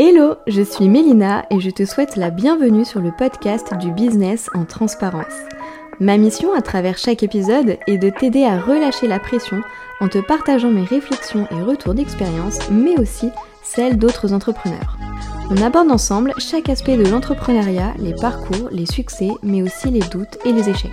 Hello, je suis Mélina et je te souhaite la bienvenue sur le podcast du business en transparence. Ma mission à travers chaque épisode est de t'aider à relâcher la pression en te partageant mes réflexions et retours d'expérience, mais aussi celles d'autres entrepreneurs. On aborde ensemble chaque aspect de l'entrepreneuriat, les parcours, les succès, mais aussi les doutes et les échecs.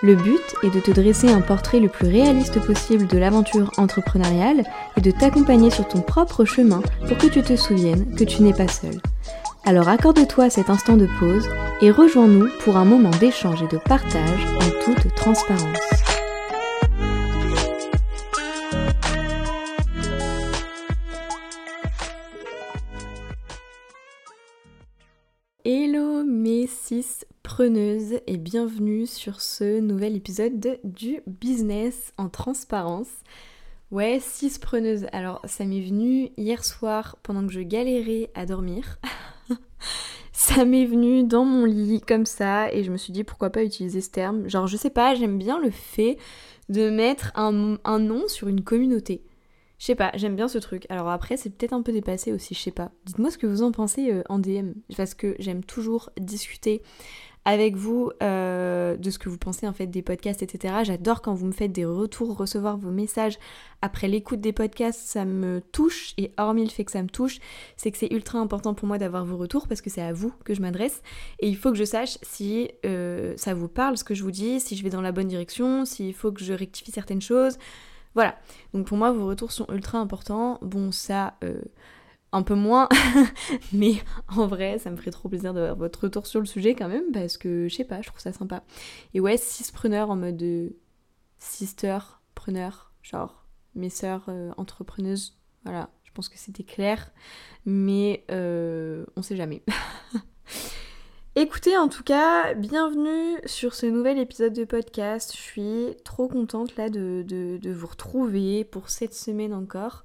Le but est de te dresser un portrait le plus réaliste possible de l'aventure entrepreneuriale et de t'accompagner sur ton propre chemin pour que tu te souviennes que tu n'es pas seul. Alors accorde-toi cet instant de pause et rejoins-nous pour un moment d'échange et de partage en toute transparence. Hello mes six preneuses et bienvenue sur ce nouvel épisode du business en transparence. Ouais, six preneuses. Alors ça m'est venu hier soir pendant que je galérais à dormir. ça m'est venu dans mon lit comme ça et je me suis dit pourquoi pas utiliser ce terme. Genre je sais pas, j'aime bien le fait de mettre un, un nom sur une communauté. Je sais pas, j'aime bien ce truc. Alors après, c'est peut-être un peu dépassé aussi, je sais pas. Dites-moi ce que vous en pensez euh, en DM, parce que j'aime toujours discuter avec vous euh, de ce que vous pensez en fait des podcasts, etc. J'adore quand vous me faites des retours, recevoir vos messages après l'écoute des podcasts, ça me touche. Et hormis le fait que ça me touche, c'est que c'est ultra important pour moi d'avoir vos retours parce que c'est à vous que je m'adresse. Et il faut que je sache si euh, ça vous parle, ce que je vous dis, si je vais dans la bonne direction, s'il faut que je rectifie certaines choses. Voilà. Donc pour moi, vos retours sont ultra importants. Bon, ça, euh, un peu moins, mais en vrai, ça me ferait trop plaisir d'avoir votre retour sur le sujet quand même, parce que je sais pas, je trouve ça sympa. Et ouais, six preneurs en mode euh, sister preneur, genre mes sœurs euh, entrepreneuses. Voilà, je pense que c'était clair, mais on sait jamais. Écoutez, en tout cas, bienvenue sur ce nouvel épisode de podcast. Je suis trop contente là de, vous retrouver pour cette semaine encore.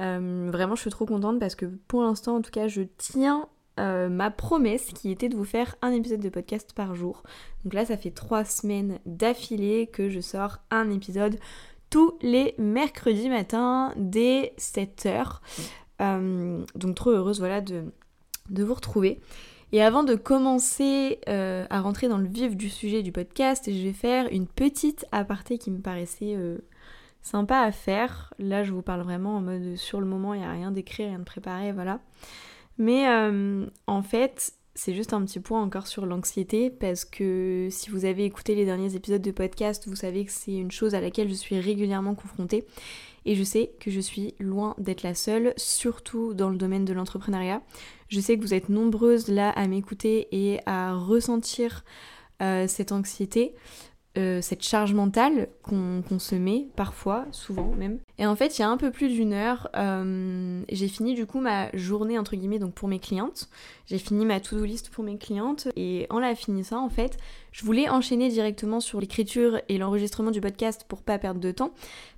Euh, vraiment, je suis trop contente parce que pour l'instant, en tout cas, je tiens euh, ma promesse qui était de vous faire un épisode de podcast par jour. Donc là, ça fait trois semaines d'affilée que je sors un épisode tous les mercredis matins dès 7h. Euh, donc trop heureuse voilà de, de vous retrouver. Et avant de commencer à rentrer dans le vif du sujet du podcast, je vais faire une petite aparté qui me paraissait sympa à faire. Là, je vous parle vraiment en mode sur le moment, il n'y a rien d'écrit, rien de préparé, voilà. Mais euh, en fait, c'est juste un petit point encore sur l'anxiété parce que si vous avez écouté les derniers épisodes de podcast, vous savez que c'est une chose à laquelle je suis régulièrement confrontée. Et je sais que je suis loin d'être la seule, surtout dans le domaine de l'entrepreneuriat. Je sais que vous êtes nombreuses là à m'écouter et à ressentir euh, cette anxiété. Euh, cette charge mentale qu'on se met parfois, souvent même. Et en fait, il y a un peu plus d'une heure, euh, j'ai fini du coup ma journée entre guillemets donc pour mes clientes. J'ai fini ma to-do list pour mes clientes et en la finissant en fait, je voulais enchaîner directement sur l'écriture et l'enregistrement du podcast pour pas perdre de temps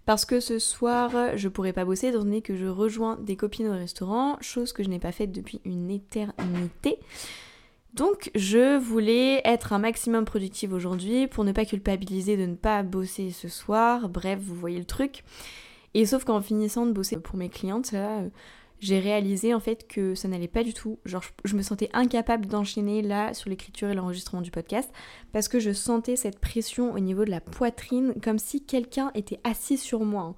parce que ce soir je pourrais pas bosser étant donné que je rejoins des copines au restaurant, chose que je n'ai pas faite depuis une éternité. Donc je voulais être un maximum productive aujourd'hui pour ne pas culpabiliser de ne pas bosser ce soir. Bref, vous voyez le truc. Et sauf qu'en finissant de bosser pour mes clientes, euh, j'ai réalisé en fait que ça n'allait pas du tout. Genre je me sentais incapable d'enchaîner là sur l'écriture et l'enregistrement du podcast parce que je sentais cette pression au niveau de la poitrine comme si quelqu'un était assis sur moi. Hein.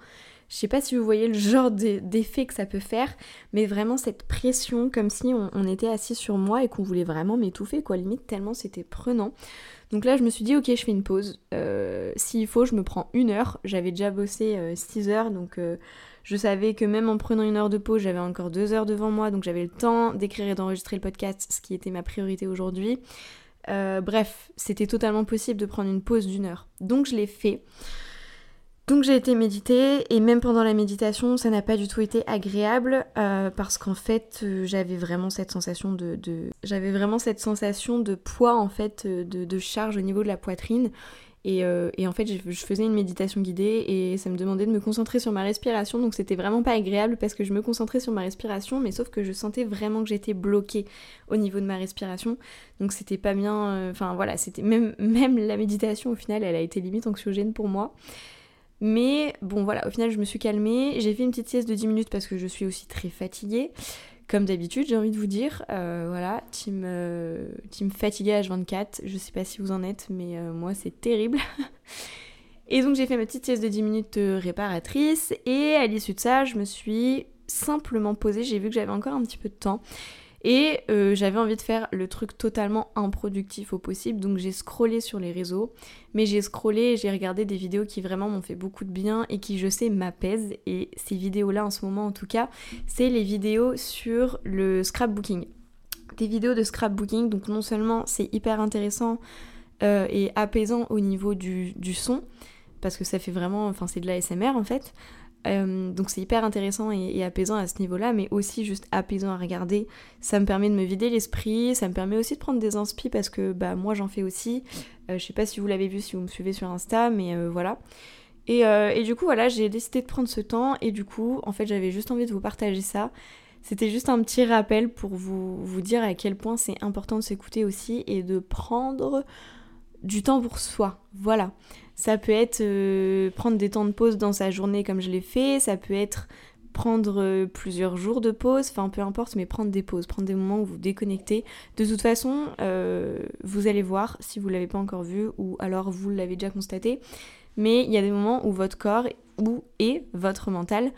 Je sais pas si vous voyez le genre d'effet que ça peut faire, mais vraiment cette pression comme si on, était assis sur moi et qu'on voulait vraiment m'étouffer, quoi, limite tellement c'était prenant. Donc là, je me suis dit, ok, je fais une pause. Euh, s'il faut, je me prends une heure. J'avais déjà bossé 6 euh, heures, donc euh, je savais que même en prenant une heure de pause, j'avais encore 2 heures devant moi, donc j'avais le temps d'écrire et d'enregistrer le podcast, ce qui était ma priorité aujourd'hui. bref, c'était totalement possible de prendre une pause d'une heure. Donc je l'ai fait. Donc j'ai été méditer et même pendant la méditation ça n'a pas du tout été agréable euh, parce qu'en fait euh, j'avais vraiment cette sensation de, j'avais vraiment cette sensation de poids en fait euh, de, charge au niveau de la poitrine. Et, en fait je, faisais une méditation guidée et ça me demandait de me concentrer sur ma respiration. Donc c'était vraiment pas agréable parce que je me concentrais sur ma respiration mais sauf que je sentais vraiment que j'étais bloquée au niveau de ma respiration. Donc c'était pas bien enfin voilà c'était même même la méditation au final elle a été limite anxiogène pour moi mais bon voilà, au final je me suis calmée, j'ai fait une petite sieste de 10 minutes parce que je suis aussi très fatiguée. comme d'habitude, j'ai envie de vous dire, euh, voilà, team, euh, team fatigué H24, je sais pas si vous en êtes, mais euh, moi c'est terrible. et donc j'ai fait ma petite sieste de 10 minutes réparatrice, et à l'issue de ça, je me suis simplement posée, j'ai vu que j'avais encore un petit peu de temps, et euh, j'avais envie de faire le truc totalement improductif au possible, donc j'ai scrollé sur les réseaux, mais j'ai scrollé et j'ai regardé des vidéos qui vraiment m'ont fait beaucoup de bien et qui je sais m'apaisent. Et ces vidéos-là en ce moment en tout cas, c'est les vidéos sur le scrapbooking. Des vidéos de scrapbooking, donc non seulement c'est hyper intéressant euh, et apaisant au niveau du, du son, parce que ça fait vraiment, enfin c'est de la SMR en fait, euh, donc c'est hyper intéressant et, apaisant à ce niveau-là, mais aussi juste apaisant à regarder. Ça me permet de me vider l'esprit, ça me permet aussi de prendre des inspi parce que bah moi j'en fais aussi. Euh, je sais pas si vous l'avez vu, si vous me suivez sur Insta, mais euh, voilà. Et, et, du coup voilà, j'ai décidé de prendre ce temps et du coup en fait j'avais juste envie de vous partager ça. C'était juste un petit rappel pour vous, vous dire à quel point c'est important de s'écouter aussi et de prendre du temps pour soi. Voilà. Ça peut être euh, prendre des temps de pause dans sa journée comme je l'ai fait, ça peut être prendre euh, plusieurs jours de pause, enfin peu importe, mais prendre des pauses, prendre des moments où vous déconnectez. De toute façon, euh, vous allez voir si vous ne l'avez pas encore vu ou alors vous l'avez déjà constaté, mais il y a des moments où votre corps ou et votre mental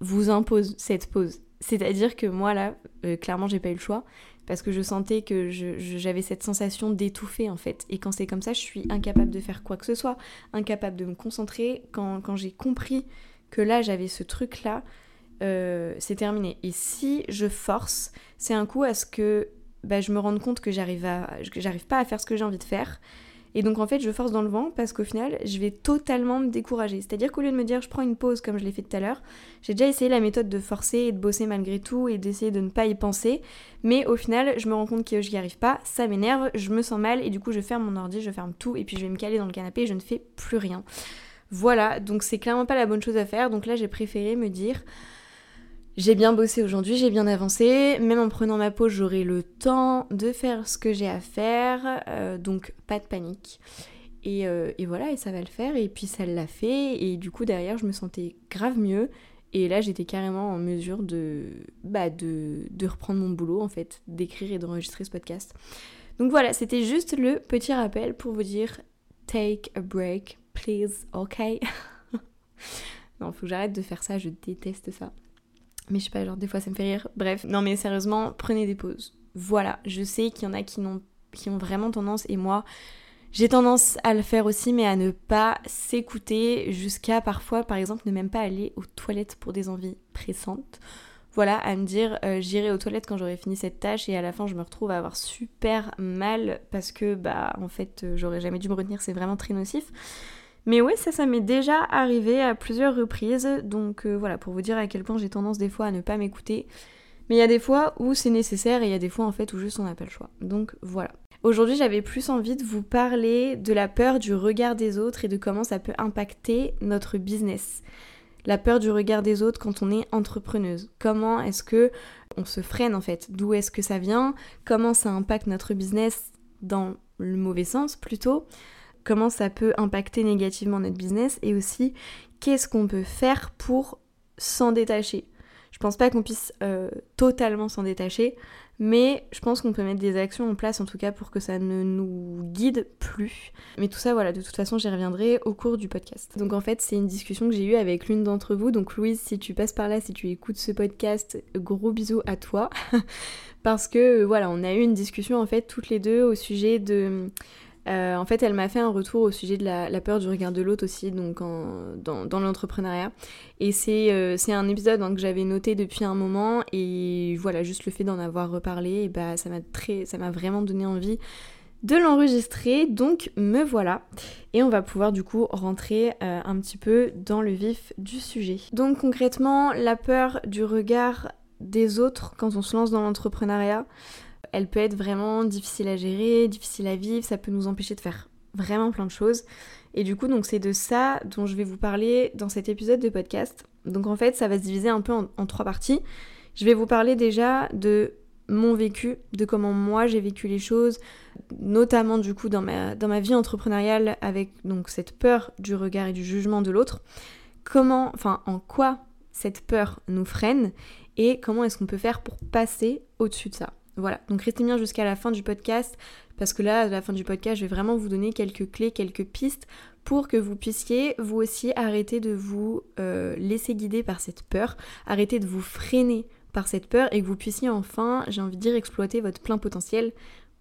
vous impose cette pause. C'est-à-dire que moi là, clairement j'ai pas eu le choix parce que je sentais que j'avais cette sensation d'étouffer en fait. Et quand c'est comme ça, je suis incapable de faire quoi que ce soit, incapable de me concentrer. Quand, j'ai compris que là j'avais ce truc là, euh, c'est terminé. Et si je force, c'est un coup à ce que bah, je me rende compte que j'arrive pas à faire ce que j'ai envie de faire et donc en fait, je force dans le vent parce qu'au final, je vais totalement me décourager. C'est-à-dire qu'au lieu de me dire je prends une pause comme je l'ai fait tout à l'heure, j'ai déjà essayé la méthode de forcer et de bosser malgré tout et d'essayer de ne pas y penser. Mais au final, je me rends compte que je n'y arrive pas, ça m'énerve, je me sens mal et du coup, je ferme mon ordi, je ferme tout et puis je vais me caler dans le canapé et je ne fais plus rien. Voilà, donc c'est clairement pas la bonne chose à faire. Donc là, j'ai préféré me dire j'ai bien bossé aujourd'hui, j'ai bien avancé. Même en prenant ma pause, j'aurai le temps de faire ce que j'ai à faire. Euh, donc pas de panique. Euh, et, voilà, et ça va le faire. Et puis ça l'a fait. Et du coup, derrière, je me sentais grave mieux. Et là, j'étais carrément en mesure de, bah, de, de reprendre mon boulot, en fait, d'écrire et d'enregistrer ce podcast. Donc voilà, c'était juste le petit rappel pour vous dire take a break, please, ok? Non, faut que j'arrête de faire ça, je déteste ça. Mais je sais pas, genre des fois ça me fait rire. Bref, non mais sérieusement, prenez des pauses. Voilà, je sais qu'il y en a qui, ont, vraiment tendance, et moi, j'ai tendance à le faire aussi, mais à ne pas s'écouter jusqu'à parfois, par exemple, ne même pas aller aux toilettes pour des envies pressantes. Voilà, à me dire euh, j'irai aux toilettes quand j'aurai fini cette tâche et à la fin je me retrouve à avoir super mal parce que bah en fait euh, j'aurais jamais dû me retenir, c'est vraiment très nocif. Mais ouais, ça, ça m'est déjà arrivé à plusieurs reprises. Donc euh, voilà, pour vous dire à quel point j'ai tendance des fois à ne pas m'écouter. Mais il y a des fois où c'est nécessaire et il y a des fois en fait où juste on n'a pas le choix. Donc voilà. Aujourd'hui, j'avais plus envie de vous parler de la peur du regard des autres et de comment ça peut impacter notre business. La peur du regard des autres quand on est entrepreneuse. Comment est-ce que on se freine en fait? D'où est-ce que ça vient? Comment ça impacte notre business dans le mauvais sens plutôt? Comment ça peut impacter négativement notre business et aussi qu'est-ce qu'on peut faire pour s'en détacher. Je pense pas qu'on puisse euh, totalement s'en détacher, mais je pense qu'on peut mettre des actions en place en tout cas pour que ça ne nous guide plus. Mais tout ça, voilà, de toute façon, j'y reviendrai au cours du podcast. Donc en fait, c'est une discussion que j'ai eue avec l'une d'entre vous. Donc Louise, si tu passes par là, si tu écoutes ce podcast, gros bisous à toi. Parce que voilà, on a eu une discussion en fait toutes les deux au sujet de euh, en fait, elle m'a fait un retour au sujet de la, peur du regard de l'autre aussi, donc dans, l'entrepreneuriat. Et c'est euh, un épisode hein, que j'avais noté depuis un moment, et voilà, juste le fait d'en avoir reparlé, bah, ça m'a vraiment donné envie de l'enregistrer, donc me voilà. Et on va pouvoir du coup rentrer euh, un petit peu dans le vif du sujet. Donc concrètement, la peur du regard des autres quand on se lance dans l'entrepreneuriat elle peut être vraiment difficile à gérer, difficile à vivre, ça peut nous empêcher de faire vraiment plein de choses. Et du coup, donc c'est de ça dont je vais vous parler dans cet épisode de podcast. Donc en fait, ça va se diviser un peu en, trois parties. Je vais vous parler déjà de mon vécu, de comment moi j'ai vécu les choses, notamment du coup dans ma, dans ma vie entrepreneuriale avec donc cette peur du regard et du jugement de l'autre. Comment, enfin en quoi cette peur nous freine et comment est-ce qu'on peut faire pour passer au-dessus de ça. Voilà, donc restez bien jusqu'à la fin du podcast parce que là, à la fin du podcast, je vais vraiment vous donner quelques clés, quelques pistes pour que vous puissiez vous aussi arrêter de vous euh, laisser guider par cette peur, arrêter de vous freiner par cette peur et que vous puissiez enfin, j'ai envie de dire, exploiter votre plein potentiel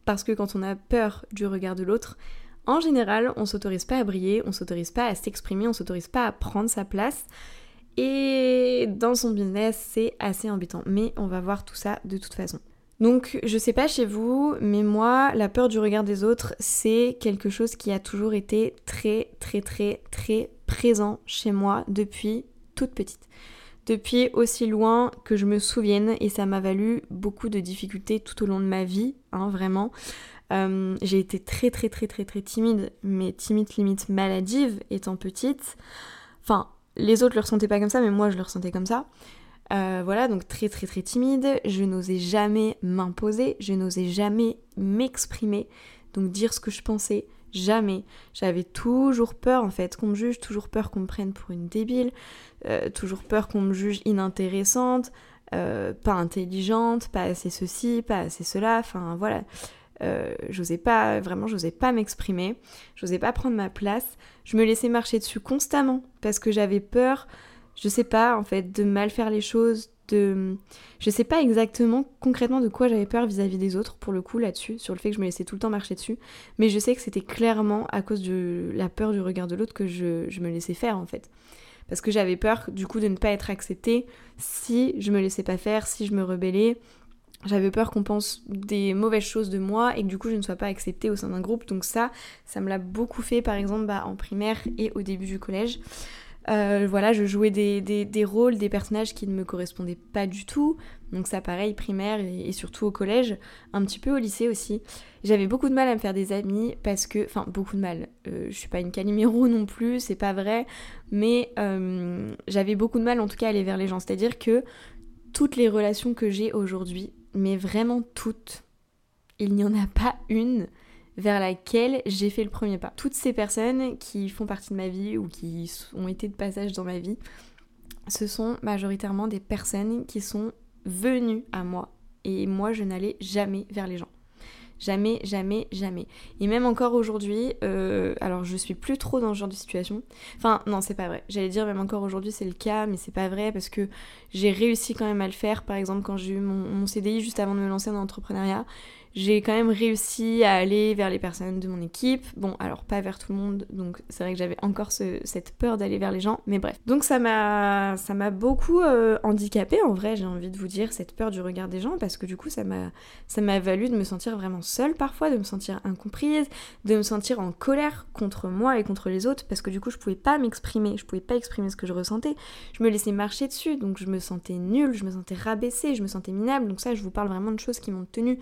parce que quand on a peur du regard de l'autre, en général, on s'autorise pas à briller, on s'autorise pas à s'exprimer, on s'autorise pas à prendre sa place. Et dans son business, c'est assez embêtant. Mais on va voir tout ça de toute façon. Donc, je sais pas chez vous, mais moi, la peur du regard des autres, c'est quelque chose qui a toujours été très, très, très, très présent chez moi depuis toute petite. Depuis aussi loin que je me souvienne, et ça m'a valu beaucoup de difficultés tout au long de ma vie, hein, vraiment. Euh, j'ai été très, très, très, très, très timide, mais timide limite maladive étant petite. Enfin, les autres le ressentaient pas comme ça, mais moi je le ressentais comme ça. Euh, voilà, donc très très très timide, je n'osais jamais m'imposer, je n'osais jamais m'exprimer, donc dire ce que je pensais, jamais. J'avais toujours peur en fait qu'on me juge, toujours peur qu'on me prenne pour une débile, euh, toujours peur qu'on me juge inintéressante, euh, pas intelligente, pas assez ceci, pas assez cela, enfin voilà. j'osais pas, vraiment, j'osais pas m'exprimer, j'osais pas prendre ma place, je me laissais marcher dessus constamment parce que j'avais peur je sais pas en fait, de mal faire les choses, de... Je sais pas exactement concrètement de quoi j'avais peur vis-à-vis des autres pour le coup là-dessus, sur le fait que je me laissais tout le temps marcher dessus, mais je sais que c'était clairement à cause de la peur du regard de l'autre que je, me laissais faire en fait. Parce que j'avais peur du coup de ne pas être acceptée si je me laissais pas faire, si je me rebellais, j'avais peur qu'on pense des mauvaises choses de moi et que du coup je ne sois pas acceptée au sein d'un groupe. Donc ça, ça me l'a beaucoup fait par exemple bah, en primaire et au début du collège. Euh, voilà, je jouais des, rôles, des personnages qui ne me correspondaient pas du tout. Donc ça pareil, primaire et, surtout au collège, un petit peu au lycée aussi. J'avais beaucoup de mal à me faire des amis parce que, enfin beaucoup de mal, euh, je suis pas une calimero non plus, c'est pas vrai, mais euh, j'avais beaucoup de mal en tout cas à aller vers les gens. C'est-à-dire que toutes les relations que j'ai aujourd'hui, mais vraiment toutes, il n'y en a pas une vers laquelle j'ai fait le premier pas. Toutes ces personnes qui font partie de ma vie ou qui ont été de passage dans ma vie, ce sont majoritairement des personnes qui sont venues à moi et moi je n'allais jamais vers les gens. Jamais, jamais, jamais. Et même encore aujourd'hui, euh, alors je suis plus trop dans ce genre de situation. Enfin, non, c'est pas vrai. J'allais dire même encore aujourd'hui c'est le cas, mais c'est pas vrai parce que j'ai réussi quand même à le faire. Par exemple, quand j'ai eu mon, mon CDI juste avant de me lancer dans l'entrepreneuriat, j'ai quand même réussi à aller vers les personnes de mon équipe. Bon, alors pas vers tout le monde, donc c'est vrai que j'avais encore cette peur d'aller vers les gens, mais bref. Donc ça m'a ça m'a beaucoup euh, handicapé en vrai, j'ai envie de vous dire cette peur du regard des gens parce que du coup ça m'a ça m'a valu de me sentir vraiment seule parfois, de me sentir incomprise, de me sentir en colère contre moi et contre les autres parce que du coup je pouvais pas m'exprimer, je pouvais pas exprimer ce que je ressentais. Je me laissais marcher dessus, donc je me sentais nulle, je me sentais rabaissée, je me sentais minable. Donc ça je vous parle vraiment de choses qui m'ont tenue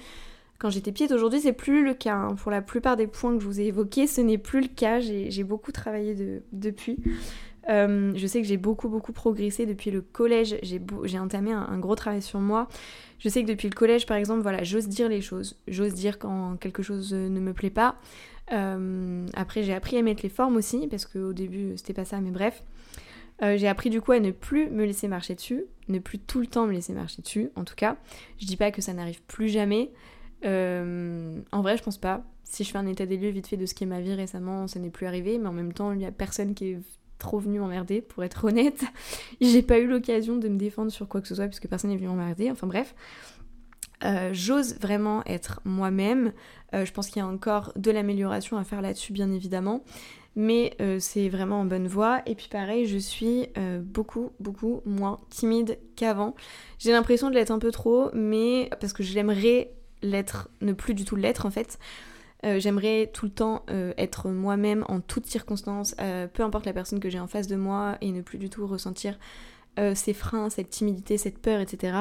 quand j'étais petite. Aujourd'hui, c'est plus le cas. Hein. Pour la plupart des points que je vous ai évoqués, ce n'est plus le cas. J'ai beaucoup travaillé depuis. Euh, je sais que j'ai beaucoup beaucoup progressé depuis le collège. J'ai entamé un, gros travail sur moi. Je sais que depuis le collège, par exemple, voilà, j'ose dire les choses. J'ose dire quand quelque chose ne me plaît pas. Euh, après, j'ai appris à mettre les formes aussi, parce qu'au début, c'était pas ça, mais bref. Euh, j'ai appris du coup à ne plus me laisser marcher dessus, ne plus tout le temps me laisser marcher dessus, en tout cas. Je dis pas que ça n'arrive plus jamais, euh, en vrai, je pense pas. Si je fais un état des lieux vite fait de ce qui est ma vie récemment, ça n'est plus arrivé, mais en même temps, il y a personne qui est trop venu m'emmerder, pour être honnête. J'ai pas eu l'occasion de me défendre sur quoi que ce soit, puisque personne n'est venu m'emmerder, enfin bref. Euh, j'ose vraiment être moi-même. Euh, je pense qu'il y a encore de l'amélioration à faire là-dessus, bien évidemment. Mais c'est vraiment en bonne voie. Et puis pareil, je suis beaucoup, beaucoup moins timide qu'avant. J'ai l'impression de l'être un peu trop, mais parce que j'aimerais l'être, ne plus du tout l'être en fait. Euh, j'aimerais tout le temps euh, être moi-même en toutes circonstances, euh, peu importe la personne que j'ai en face de moi, et ne plus du tout ressentir ces freins, cette timidité, cette peur, etc.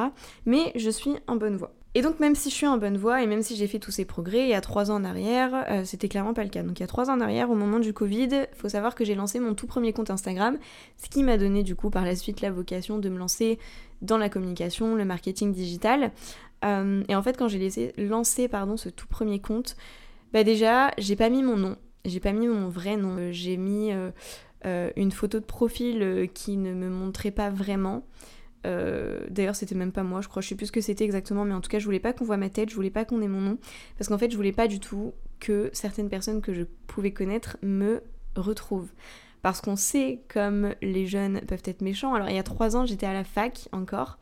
Mais je suis en bonne voie. Et donc même si je suis en bonne voie et même si j'ai fait tous ces progrès, il y a trois ans en arrière, c'était clairement pas le cas. Donc il y a trois ans en arrière, au moment du Covid, faut savoir que j'ai lancé mon tout premier compte Instagram, ce qui m'a donné du coup par la suite la vocation de me lancer dans la communication, le marketing digital. Euh, et en fait, quand j'ai laissé lancer pardon, ce tout premier compte, bah déjà, j'ai pas mis mon nom, j'ai pas mis mon vrai nom, euh, j'ai mis euh, une photo de profil qui ne me montrait pas vraiment. D'ailleurs, c'était même pas moi, je crois. Je sais plus ce que c'était exactement, mais en tout cas, je voulais pas qu'on voit ma tête, je voulais pas qu'on ait mon nom. Parce qu'en fait, je voulais pas du tout que certaines personnes que je pouvais connaître me retrouvent. Parce qu'on sait comme les jeunes peuvent être méchants. Alors, il y a trois ans, j'étais à la fac encore.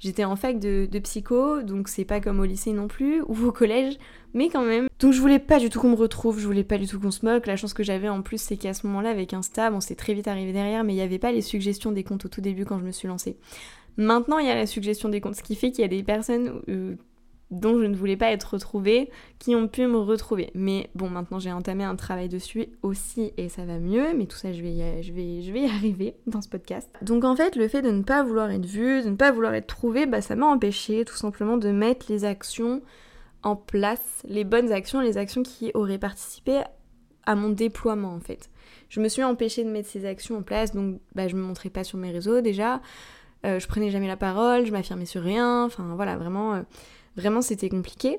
J'étais en fac de, psycho, donc c'est pas comme au lycée non plus, ou au collège, mais quand même. Donc je voulais pas du tout qu'on me retrouve, je voulais pas du tout qu'on se moque. La chance que j'avais en plus, c'est qu'à ce moment-là, avec Insta, bon, c'est très vite arrivé derrière, mais il n'y avait pas les suggestions des comptes au tout début quand je me suis lancée. Maintenant, il y a la suggestion des comptes, ce qui fait qu'il y a des personnes euh, dont je ne voulais pas être retrouvée, qui ont pu me retrouver. Mais bon, maintenant j'ai entamé un travail dessus aussi et ça va mieux, mais tout ça je vais, y, je vais, je vais arriver dans ce podcast. Donc en fait, le fait de ne pas vouloir être vue, de ne pas vouloir être trouvée, bah, ça m'a empêché tout simplement de mettre les actions en place, les bonnes actions, les actions qui auraient participé à mon déploiement en fait. Je me suis empêchée de mettre ces actions en place, donc bah, je me montrais pas sur mes réseaux déjà, euh, je prenais jamais la parole, je m'affirmais sur rien, enfin voilà, vraiment... Euh, Vraiment, c'était compliqué.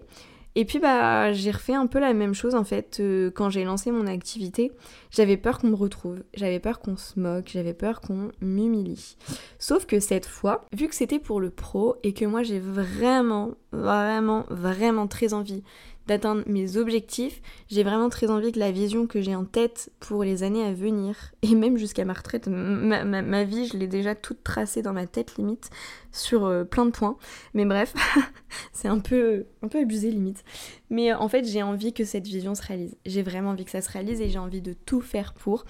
Et puis bah j'ai refait un peu la même chose en fait euh, quand j'ai lancé mon activité. J'avais peur qu'on me retrouve, j'avais peur qu'on se moque, j'avais peur qu'on m'humilie. Sauf que cette fois, vu que c'était pour le pro et que moi j'ai vraiment, vraiment, vraiment très envie d'atteindre mes objectifs. J'ai vraiment très envie que la vision que j'ai en tête pour les années à venir, et même jusqu'à ma retraite, ma, vie, je l'ai déjà toute tracée dans ma tête limite, sur euh, plein de points. Mais bref, c'est un peu, un peu abusé limite. Mais euh, en fait, j'ai envie que cette vision se réalise. J'ai vraiment envie que ça se réalise et j'ai envie de tout faire pour.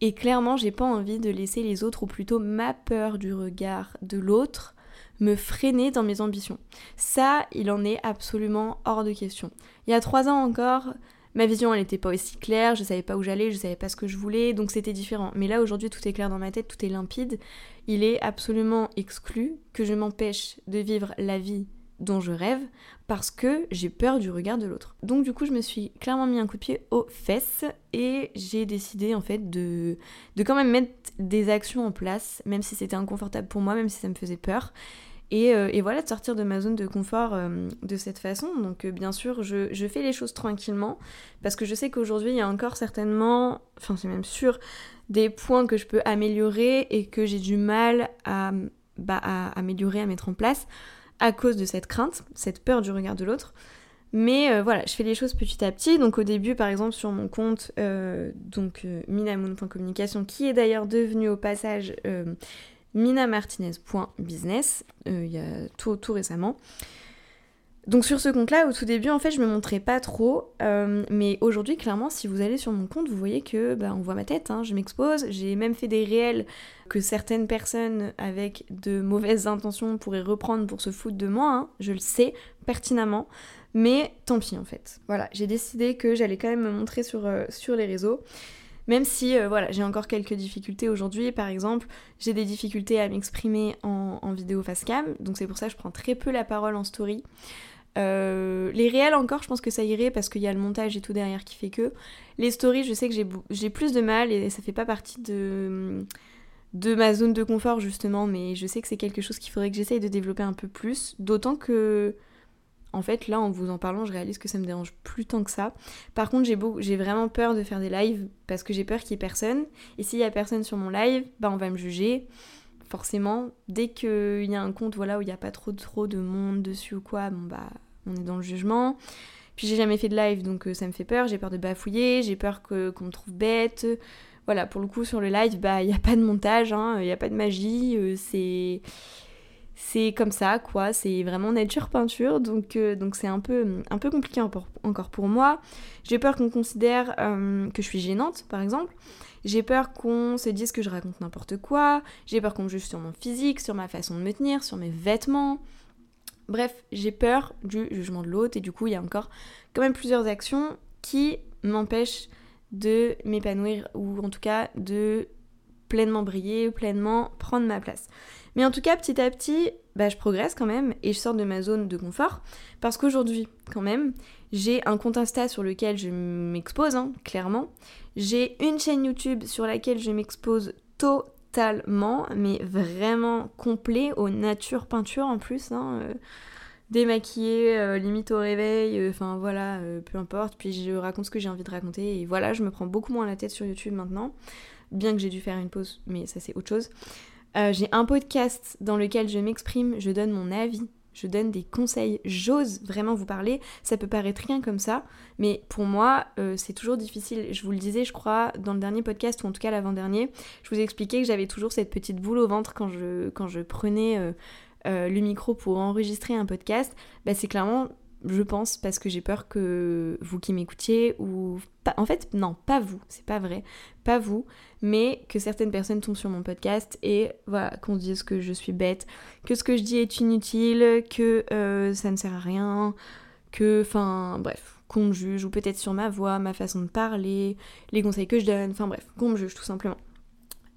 Et clairement, j'ai pas envie de laisser les autres, ou plutôt ma peur du regard de l'autre, me freiner dans mes ambitions. Ça, il en est absolument hors de question. Il y a trois ans encore, ma vision elle n'était pas aussi claire, je savais pas où j'allais, je savais pas ce que je voulais, donc c'était différent. Mais là aujourd'hui tout est clair dans ma tête, tout est limpide. Il est absolument exclu que je m'empêche de vivre la vie dont je rêve parce que j'ai peur du regard de l'autre. Donc du coup je me suis clairement mis un coup de pied aux fesses et j'ai décidé en fait de, de quand même mettre des actions en place, même si c'était inconfortable pour moi, même si ça me faisait peur. Euh, et, voilà, de sortir de ma zone de confort euh, de cette façon. Donc euh, bien sûr, je, fais les choses tranquillement, parce que je sais qu'aujourd'hui, il y a encore certainement, enfin c'est même sûr, des points que je peux améliorer et que j'ai du mal à, bah, améliorer, à mettre en place, à cause de cette crainte, cette peur du regard de l'autre. Mais voilà, je fais les choses petit à petit. Donc au début, par exemple, sur mon compte, donc minamoon.communication, qui est d'ailleurs devenu au passage minamartinez.business, euh, il y a tout, récemment. Donc sur ce compte-là, au tout début, en fait, je me montrais pas trop, euh, mais aujourd'hui, clairement, si vous allez sur mon compte, vous voyez que bah, on voit ma tête, hein, je m'expose. J'ai même fait des réels que certaines personnes avec de mauvaises intentions pourraient reprendre pour se foutre de moi. Hein, je le sais pertinemment, mais tant pis en fait. Voilà, j'ai décidé que j'allais quand même me montrer sur, euh, sur les réseaux. Même si euh, voilà, j'ai encore quelques difficultés aujourd'hui, par exemple, j'ai des difficultés à m'exprimer en, vidéo face cam, donc c'est pour ça que je prends très peu la parole en story. Euh, les réels encore, je pense que ça irait parce qu'il y a le montage et tout derrière qui fait que. Les stories, je sais que j'ai plus de mal et ça fait pas partie de, de ma zone de confort justement, mais je sais que c'est quelque chose qu'il faudrait que j'essaye de développer un peu plus. D'autant que en fait, là, en vous en parlant, je réalise que ça me dérange plus tant que ça. Par contre, j'ai, j'ai vraiment peur de faire des lives parce que j'ai peur qu'il y ait personne. Et s'il y a personne sur mon live, bah on va me juger. Forcément, dès qu'il y a un compte voilà, où il n'y a pas trop, trop de monde dessus ou quoi, bon bah on est dans le jugement. Puis j'ai jamais fait de live, donc euh, ça me fait peur. J'ai peur de bafouiller, j'ai peur que, qu'on me trouve bête. Voilà, pour le coup, sur le live, bah il n'y a pas de montage, hein, il n'y a pas de magie. Euh, c'est c'est comme ça, quoi. C'est vraiment nature peinture, donc euh, donc c'est un peu, un peu compliqué encore pour moi. J'ai peur qu'on considère euh, que je suis gênante, par exemple. J'ai peur qu'on se dise que je raconte n'importe quoi. J'ai peur qu'on me juge sur mon physique, sur ma façon de me tenir, sur mes vêtements. Bref, j'ai peur du jugement de l'autre et du coup, il y a encore quand même plusieurs actions qui m'empêchent de m'épanouir ou en tout cas de pleinement briller, pleinement prendre ma place. Mais en tout cas, petit à petit, bah, je progresse quand même et je sors de ma zone de confort parce qu'aujourd'hui, quand même, j'ai un compte Insta sur lequel je m'expose, hein, clairement. J'ai une chaîne YouTube sur laquelle je m'expose totalement, mais vraiment complet, aux nature peinture en plus. Hein, euh, démaquillée, euh, limite au réveil, euh, enfin voilà, peu importe. Puis je raconte ce que j'ai envie de raconter et voilà, je me prends beaucoup moins la tête sur YouTube maintenant, bien que j'ai dû faire une pause, mais ça c'est autre chose. Euh, j'ai un podcast dans lequel je m'exprime, je donne mon avis, je donne des conseils, j'ose vraiment vous parler. Ça peut paraître rien comme ça, mais pour moi, euh, c'est toujours difficile. Je vous le disais, je crois, dans le dernier podcast, ou en tout cas l'avant-dernier, je vous ai expliqué que j'avais toujours cette petite boule au ventre quand je, prenais euh, le micro pour enregistrer un podcast. Bah, c'est clairement je pense, parce que j'ai peur que vous qui m'écoutiez, ou... En fait, non, pas vous, c'est pas vrai, pas vous, mais que certaines personnes tombent sur mon podcast et voilà, qu'on dise que je suis bête, que ce que je dis est inutile, que euh, ça ne sert à rien, que, enfin, bref, qu'on me juge, ou peut-être sur ma voix, ma façon de parler, les conseils que je donne, enfin bref, qu'on me juge tout simplement.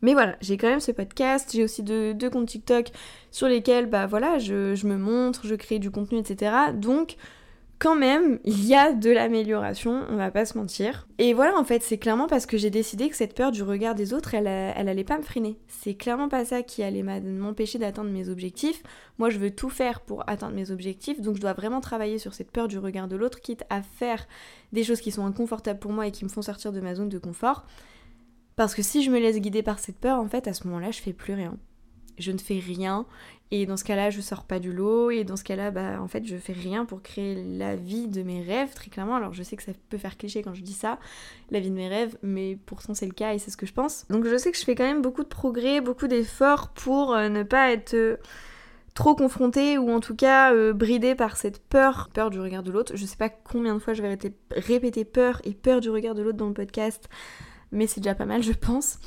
Mais voilà, j'ai quand même ce podcast, j'ai aussi deux, comptes TikTok sur lesquels, bah voilà, je, me montre, je crée du contenu, etc. Donc, quand même, il y a de l'amélioration, on va pas se mentir. Et voilà, en fait, c'est clairement parce que j'ai décidé que cette peur du regard des autres, elle, elle allait pas me freiner. C'est clairement pas ça qui allait m'empêcher d'atteindre mes objectifs. Moi, je veux tout faire pour atteindre mes objectifs, donc je dois vraiment travailler sur cette peur du regard de l'autre, quitte à faire des choses qui sont inconfortables pour moi et qui me font sortir de ma zone de confort. Parce que si je me laisse guider par cette peur, en fait, à ce moment-là, je fais plus rien. Je ne fais rien et dans ce cas-là, je sors pas du lot. Et dans ce cas-là, bah, en fait, je fais rien pour créer la vie de mes rêves, très clairement. Alors, je sais que ça peut faire cliché quand je dis ça, la vie de mes rêves, mais pourtant, c'est le cas et c'est ce que je pense. Donc, je sais que je fais quand même beaucoup de progrès, beaucoup d'efforts pour euh, ne pas être. Euh, trop confrontée ou en tout cas euh, bridée par cette peur, peur du regard de l'autre. Je sais pas combien de fois je vais répéter peur et peur du regard de l'autre dans le podcast, mais c'est déjà pas mal je pense.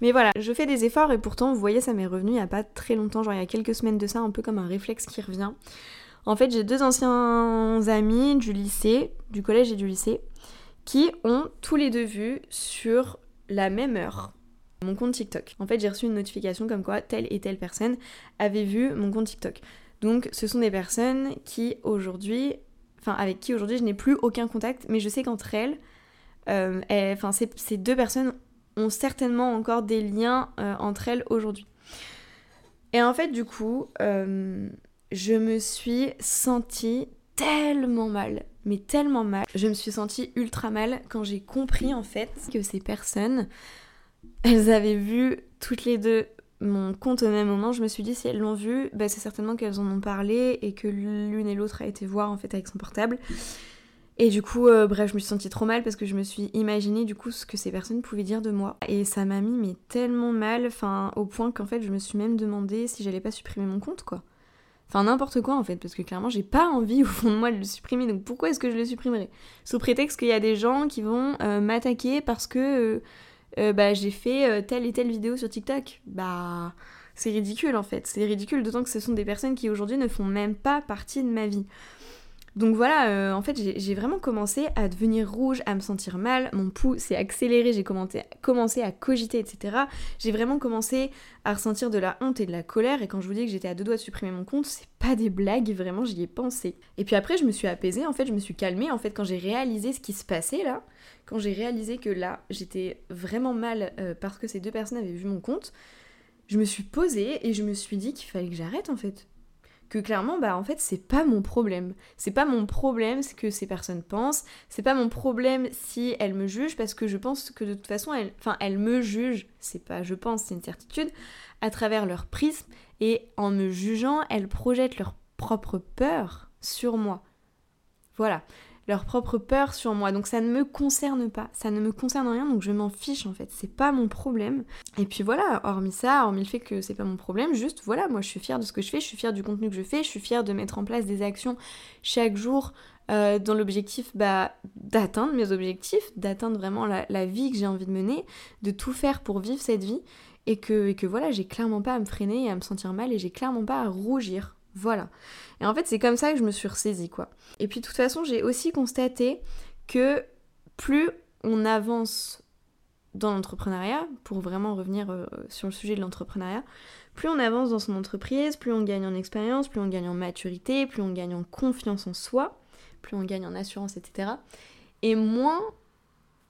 Mais voilà, je fais des efforts et pourtant, vous voyez, ça m'est revenu il n'y a pas très longtemps, genre il y a quelques semaines de ça, un peu comme un réflexe qui revient. En fait, j'ai deux anciens amis du lycée, du collège et du lycée, qui ont tous les deux vu sur la même heure mon compte TikTok. En fait, j'ai reçu une notification comme quoi telle et telle personne avait vu mon compte TikTok. Donc, ce sont des personnes qui aujourd'hui, enfin avec qui aujourd'hui je n'ai plus aucun contact, mais je sais qu'entre elles, enfin ces deux personnes ont certainement encore des liens euh, entre elles aujourd'hui. Et en fait, du coup, euh, je me suis sentie tellement mal, mais tellement mal. Je me suis sentie ultra mal quand j'ai compris en fait que ces personnes, elles avaient vu toutes les deux mon compte au même moment. Je me suis dit si elles l'ont vu, bah, c'est certainement qu'elles en ont parlé et que l'une et l'autre a été voir en fait avec son portable. Et du coup, euh, bref, je me suis sentie trop mal parce que je me suis imaginé du coup ce que ces personnes pouvaient dire de moi. Et ça m'a mis tellement mal, enfin au point qu'en fait je me suis même demandé si j'allais pas supprimer mon compte quoi. Enfin n'importe quoi en fait, parce que clairement j'ai pas envie au fond de moi de le supprimer, donc pourquoi est-ce que je le supprimerais Sous prétexte qu'il y a des gens qui vont euh, m'attaquer parce que euh, bah, j'ai fait telle et telle vidéo sur TikTok. Bah c'est ridicule en fait, c'est ridicule d'autant que ce sont des personnes qui aujourd'hui ne font même pas partie de ma vie. Donc voilà, euh, en fait, j'ai vraiment commencé à devenir rouge, à me sentir mal, mon pouls s'est accéléré, j'ai commencé à cogiter, etc. J'ai vraiment commencé à ressentir de la honte et de la colère, et quand je vous dis que j'étais à deux doigts de supprimer mon compte, c'est pas des blagues, vraiment, j'y ai pensé. Et puis après, je me suis apaisée, en fait, je me suis calmée, en fait, quand j'ai réalisé ce qui se passait là, quand j'ai réalisé que là, j'étais vraiment mal euh, parce que ces deux personnes avaient vu mon compte, je me suis posée et je me suis dit qu'il fallait que j'arrête, en fait que clairement, bah en fait, c'est pas mon problème. C'est pas mon problème ce que ces personnes pensent. C'est pas mon problème si elles me jugent parce que je pense que de toute façon, elles, enfin, elles me jugent. C'est pas je pense, c'est une certitude à travers leur prisme et en me jugeant, elles projettent leur propre peur sur moi. Voilà leur propre peur sur moi. Donc ça ne me concerne pas, ça ne me concerne rien, donc je m'en fiche en fait, c'est pas mon problème. Et puis voilà, hormis ça, hormis le fait que c'est pas mon problème, juste voilà, moi je suis fière de ce que je fais, je suis fière du contenu que je fais, je suis fière de mettre en place des actions chaque jour euh, dans l'objectif bah, d'atteindre mes objectifs, d'atteindre vraiment la, vie que j'ai envie de mener, de tout faire pour vivre cette vie. Et que, et que voilà, j'ai clairement pas à me freiner et à me sentir mal et j'ai clairement pas à rougir voilà. Et en fait, c'est comme ça que je me suis ressaisie, quoi. Et puis, de toute façon, j'ai aussi constaté que plus on avance dans l'entrepreneuriat, pour vraiment revenir euh, sur le sujet de l'entrepreneuriat, plus on avance dans son entreprise, plus on gagne en expérience, plus on gagne en maturité, plus on gagne en confiance en soi, plus on gagne en assurance, etc. Et moins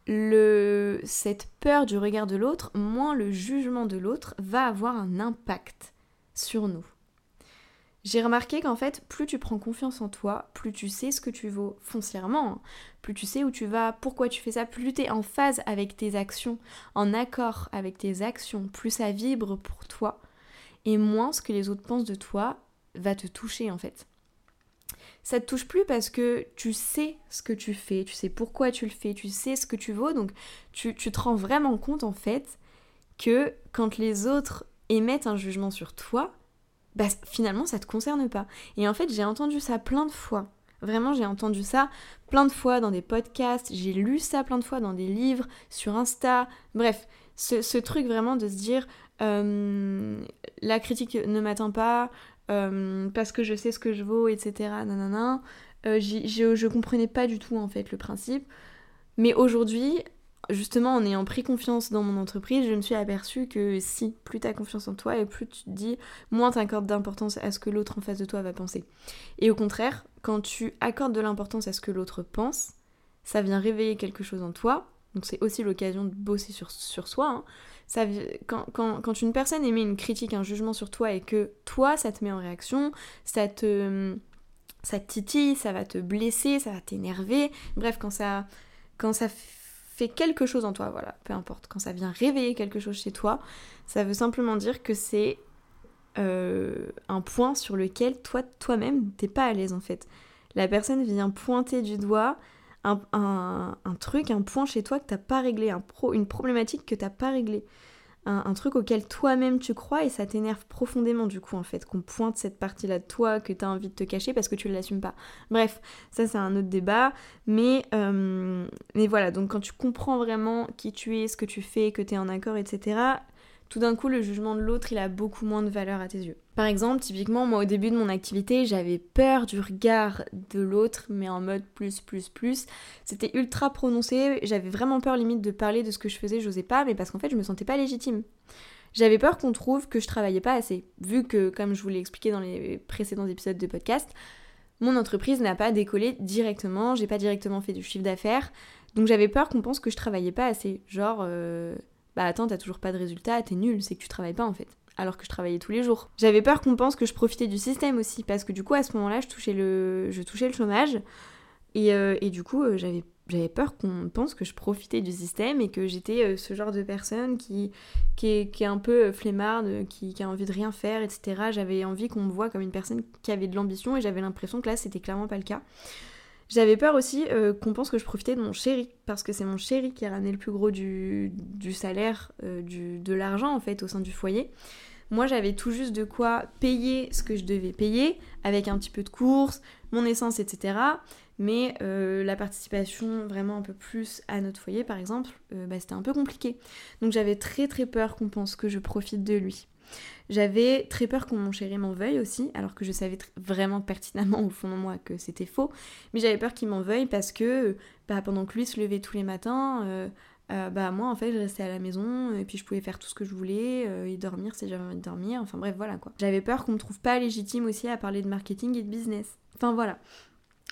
le, cette peur du regard de l'autre, moins le jugement de l'autre va avoir un impact sur nous. J'ai remarqué qu'en fait, plus tu prends confiance en toi, plus tu sais ce que tu vaux foncièrement, hein. plus tu sais où tu vas, pourquoi tu fais ça, plus tu es en phase avec tes actions, en accord avec tes actions, plus ça vibre pour toi. et moins ce que les autres pensent de toi va te toucher en fait. Ça te touche plus parce que tu sais ce que tu fais, tu sais pourquoi tu le fais, tu sais ce que tu vaux, donc tu, te rends vraiment compte en fait que quand les autres émettent un jugement sur toi, bah finalement ça te concerne pas. Et en fait j'ai entendu ça plein de fois. Vraiment, j'ai entendu ça plein de fois dans des podcasts, j'ai lu ça plein de fois dans des livres, sur Insta. Bref, ce, truc vraiment de se dire euh, la critique ne m'atteint pas euh, parce que je sais ce que je vaux, etc. Nanana. Euh, je, je comprenais pas du tout en fait le principe. Mais aujourd'hui, justement en ayant pris confiance dans mon entreprise, je me suis aperçue que si, plus tu as confiance en toi et plus tu te dis, moins tu accordes d'importance à ce que l'autre en face de toi va penser. Et au contraire, quand tu accordes de l'importance à ce que l'autre pense, ça vient réveiller quelque chose en toi. Donc c'est aussi l'occasion de bosser sur, sur soi. Hein. Ça, quand, quand, quand, une personne émet une critique, un jugement sur toi et que toi, ça te met en réaction, ça te, ça titille, ça va te blesser, ça va t'énerver. Bref, quand ça, quand ça quelque chose en toi, voilà, peu importe, quand ça vient réveiller quelque chose chez toi, ça veut simplement dire que c'est euh, un point sur lequel toi, toi-même, t'es pas à l'aise en fait. La personne vient pointer du doigt un, truc, un point chez toi que t'as pas réglé, une problématique que t'as pas réglée un, truc auquel toi-même tu crois et ça t'énerve profondément du coup en fait qu'on pointe cette partie-là de toi que tu as envie de te cacher parce que tu ne l'assumes pas. Bref, ça c'est un autre débat, mais, euh, mais voilà, donc quand tu comprends vraiment qui tu es, ce que tu fais, que tu es en accord, etc., tout d'un coup le jugement de l'autre il a beaucoup moins de valeur à tes yeux. Par exemple, typiquement moi au début de mon activité j'avais peur du regard de l'autre mais en mode plus plus plus. C'était ultra prononcé, j'avais vraiment peur limite de parler de ce que je faisais, j'osais pas mais parce qu'en fait je me sentais pas légitime. J'avais peur qu'on trouve que je travaillais pas assez, vu que comme je vous l'ai expliqué dans les précédents épisodes de podcast, mon entreprise n'a pas décollé directement, j'ai pas directement fait du chiffre d'affaires, donc j'avais peur qu'on pense que je travaillais pas assez, genre... Euh, bah attends, t'as toujours pas de résultat, t'es nul, c'est que tu travailles pas en fait. Alors que je travaillais tous les jours. J'avais peur qu'on pense que je profitais du système aussi, parce que du coup à ce moment-là, je touchais le, je touchais le chômage. Et, euh, du coup, euh, j'avais j'avais peur qu'on pense que je profitais du système et que j'étais euh, ce genre de personne qui, qui, est, qui est un peu flemmarde, qui, qui, a envie de rien faire, etc. J'avais envie qu'on me voit comme une personne qui avait de l'ambition et j'avais l'impression que là, c'était clairement pas le cas. J'avais peur aussi euh, qu'on pense que je profitais de mon chéri, parce que c'est mon chéri qui a ramené le plus gros du, salaire, euh, de l'argent en fait au sein du foyer. Moi j'avais tout juste de quoi payer ce que je devais payer, avec un petit peu de courses, mon essence, etc. Mais euh, la participation vraiment un peu plus à notre foyer par exemple, bah, c'était un peu compliqué. Donc j'avais très très peur qu'on pense que je profite de lui. J'avais très peur qu'on mon chéri m'en veuille aussi, alors que je savais vraiment pertinemment au fond de moi que c'était faux. Mais j'avais peur qu'il m'en veuille parce que bah, pendant que lui se levait tous les matins, euh, euh, bah moi en fait je restais à la maison et puis je pouvais faire tout ce que je voulais euh, et dormir si j'avais envie de dormir. Enfin bref voilà quoi. J'avais peur qu'on me trouve pas légitime aussi à parler de marketing et de business. Enfin voilà.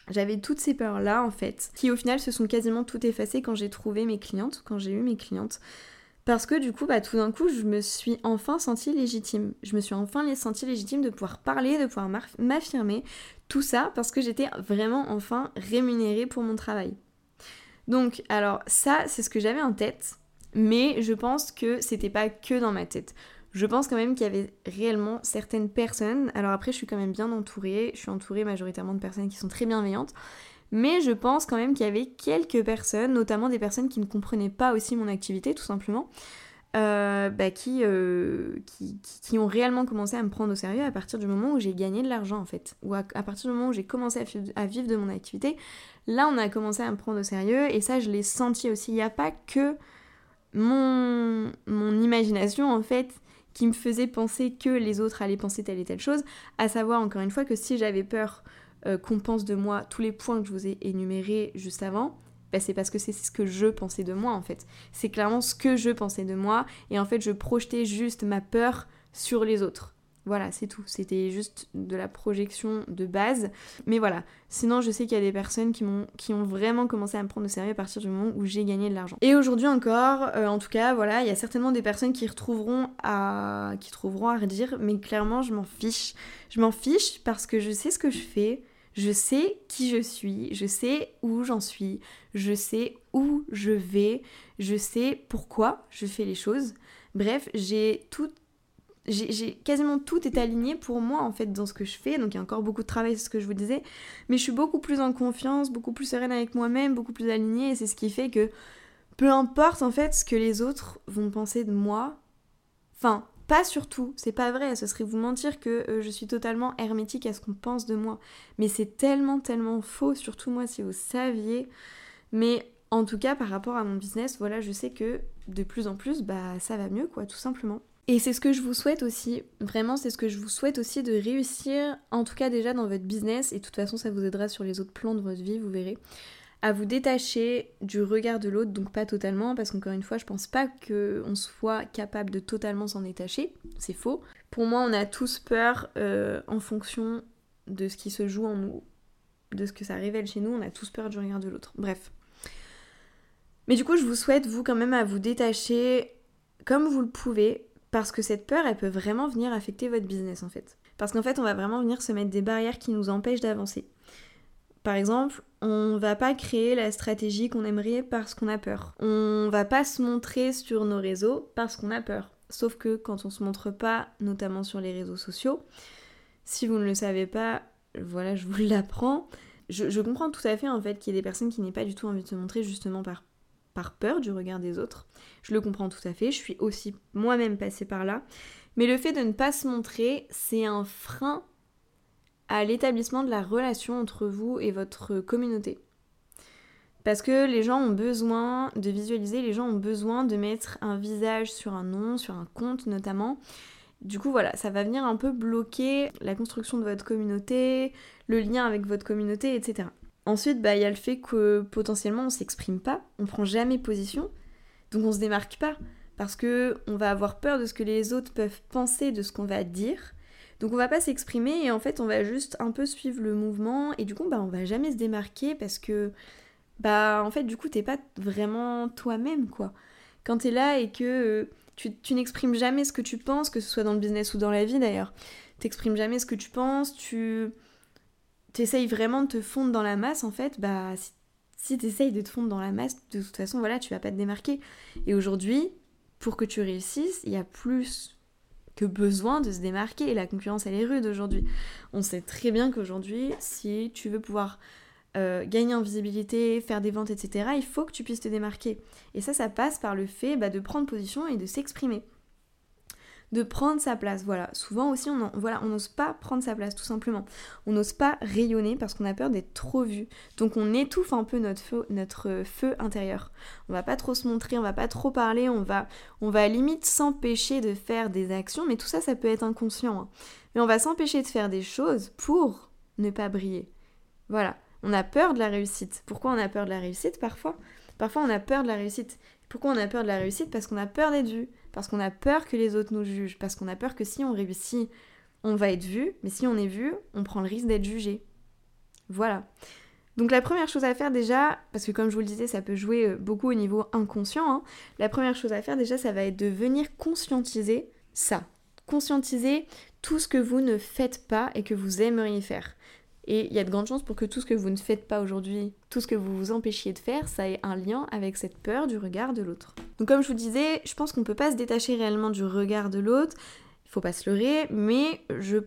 J'avais toutes ces peurs-là en fait, qui au final se sont quasiment toutes effacées quand j'ai trouvé mes clientes, quand j'ai eu mes clientes. Parce que du coup, bah, tout d'un coup, je me suis enfin sentie légitime. Je me suis enfin sentie légitime de pouvoir parler, de pouvoir m'affirmer. Tout ça parce que j'étais vraiment enfin rémunérée pour mon travail. Donc, alors ça, c'est ce que j'avais en tête. Mais je pense que c'était pas que dans ma tête. Je pense quand même qu'il y avait réellement certaines personnes. Alors après, je suis quand même bien entourée. Je suis entourée majoritairement de personnes qui sont très bienveillantes. Mais je pense quand même qu'il y avait quelques personnes, notamment des personnes qui ne comprenaient pas aussi mon activité tout simplement, euh, bah, euh, qui, qui, ont réellement commencé à me prendre au sérieux à partir du moment où j'ai gagné de l'argent en fait. Ou à, partir du moment où j'ai commencé à, vivre de mon activité, là on a commencé à me prendre au sérieux et ça je l'ai senti aussi. Il n'y a pas que mon, mon imagination en fait qui me faisait penser que les autres allaient penser telle et telle chose, à savoir encore une fois que si j'avais peur euh, qu'on pense de moi tous les points que je vous ai énumérés juste avant, bah, c'est parce que c'est ce que je pensais de moi en fait. C'est clairement ce que je pensais de moi et en fait je projetais juste ma peur sur les autres. Voilà, c'est tout. C'était juste de la projection de base. Mais voilà. Sinon, je sais qu'il y a des personnes qui, m'ont, qui ont vraiment commencé à me prendre au sérieux à partir du moment où j'ai gagné de l'argent. Et aujourd'hui encore, euh, en tout cas, voilà, il y a certainement des personnes qui retrouveront à, qui trouveront à redire, mais clairement, je m'en fiche. Je m'en fiche parce que je sais ce que je fais. Je sais qui je suis, je sais où j'en suis, je sais où je vais, je sais pourquoi je fais les choses. Bref, j'ai tout j'ai quasiment tout est aligné pour moi en fait dans ce que je fais. Donc il y a encore beaucoup de travail, c'est ce que je vous disais. Mais je suis beaucoup plus en confiance, beaucoup plus sereine avec moi-même, beaucoup plus alignée. Et c'est ce qui fait que peu importe en fait ce que les autres vont penser de moi. Enfin, pas surtout, c'est pas vrai, ce serait vous mentir que euh, je suis totalement hermétique à ce qu'on pense de moi. Mais c'est tellement, tellement faux, surtout moi si vous saviez. Mais en tout cas, par rapport à mon business, voilà, je sais que de plus en plus, bah ça va mieux, quoi, tout simplement. Et c'est ce que je vous souhaite aussi, vraiment c'est ce que je vous souhaite aussi de réussir, en tout cas déjà dans votre business, et de toute façon ça vous aidera sur les autres plans de votre vie, vous verrez, à vous détacher du regard de l'autre, donc pas totalement, parce qu'encore une fois je pense pas qu'on soit capable de totalement s'en détacher, c'est faux. Pour moi on a tous peur euh, en fonction de ce qui se joue en nous, de ce que ça révèle chez nous, on a tous peur du regard de l'autre. Bref. Mais du coup je vous souhaite vous quand même à vous détacher comme vous le pouvez parce que cette peur, elle peut vraiment venir affecter votre business en fait. Parce qu'en fait, on va vraiment venir se mettre des barrières qui nous empêchent d'avancer. Par exemple, on va pas créer la stratégie qu'on aimerait parce qu'on a peur. On va pas se montrer sur nos réseaux parce qu'on a peur. Sauf que quand on se montre pas, notamment sur les réseaux sociaux, si vous ne le savez pas, voilà, je vous l'apprends. Je, comprends tout à fait en fait qu'il y ait des personnes qui n'aient pas du tout envie de se montrer justement par par peur du regard des autres. Je le comprends tout à fait, je suis aussi moi-même passée par là. Mais le fait de ne pas se montrer, c'est un frein à l'établissement de la relation entre vous et votre communauté. Parce que les gens ont besoin de visualiser, les gens ont besoin de mettre un visage sur un nom, sur un compte notamment. Du coup, voilà, ça va venir un peu bloquer la construction de votre communauté, le lien avec votre communauté, etc. Ensuite, bah, il y a le fait que potentiellement on s'exprime pas, on prend jamais position, donc on se démarque pas, parce que on va avoir peur de ce que les autres peuvent penser de ce qu'on va dire. Donc on va pas s'exprimer et en fait on va juste un peu suivre le mouvement et du coup bah on va jamais se démarquer parce que bah en fait du coup t'es pas vraiment toi-même quoi. Quand t'es là et que euh, tu, tu n'exprimes jamais ce que tu penses, que ce soit dans le business ou dans la vie d'ailleurs, t'exprimes jamais ce que tu penses, tu t'essayes vraiment de te fondre dans la masse, en fait, bah si, si t'essayes de te fondre dans la masse, de toute façon, voilà, tu vas pas te démarquer. Et aujourd'hui, pour que tu réussisses, il y a plus que besoin de se démarquer. Et la concurrence, elle est rude aujourd'hui. On sait très bien qu'aujourd'hui, si tu veux pouvoir euh, gagner en visibilité, faire des ventes, etc., il faut que tu puisses te démarquer. Et ça, ça passe par le fait bah, de prendre position et de s'exprimer de prendre sa place. Voilà, souvent aussi on voilà, n'ose pas prendre sa place tout simplement. On n'ose pas rayonner parce qu'on a peur d'être trop vu. Donc on étouffe un peu notre feu, notre feu intérieur. On va pas trop se montrer, on va pas trop parler, on va on va limite s'empêcher de faire des actions, mais tout ça ça peut être inconscient. Hein. Mais on va s'empêcher de faire des choses pour ne pas briller. Voilà, on a peur de la réussite. Pourquoi on a peur de la réussite parfois? Parfois on a peur de la réussite. Pourquoi on a peur de la réussite? Parce qu'on a peur d'être vu, parce qu'on a peur que les autres nous jugent, parce qu'on a peur que si on réussit, on va être vu, mais si on est vu, on prend le risque d'être jugé. Voilà. Donc la première chose à faire déjà, parce que comme je vous le disais, ça peut jouer euh, beaucoup au niveau inconscient, hein, la première chose à faire déjà, ça va être de venir conscientiser ça. Conscientiser tout ce que vous ne faites pas et que vous aimeriez faire. Et il y a de grandes chances pour que tout ce que vous ne faites pas aujourd'hui, tout ce que vous vous empêchiez de faire, ça ait un lien avec cette peur du regard de l'autre. Donc comme je vous disais, je pense qu'on ne peut pas se détacher réellement du regard de l'autre, il faut pas se leurrer, mais je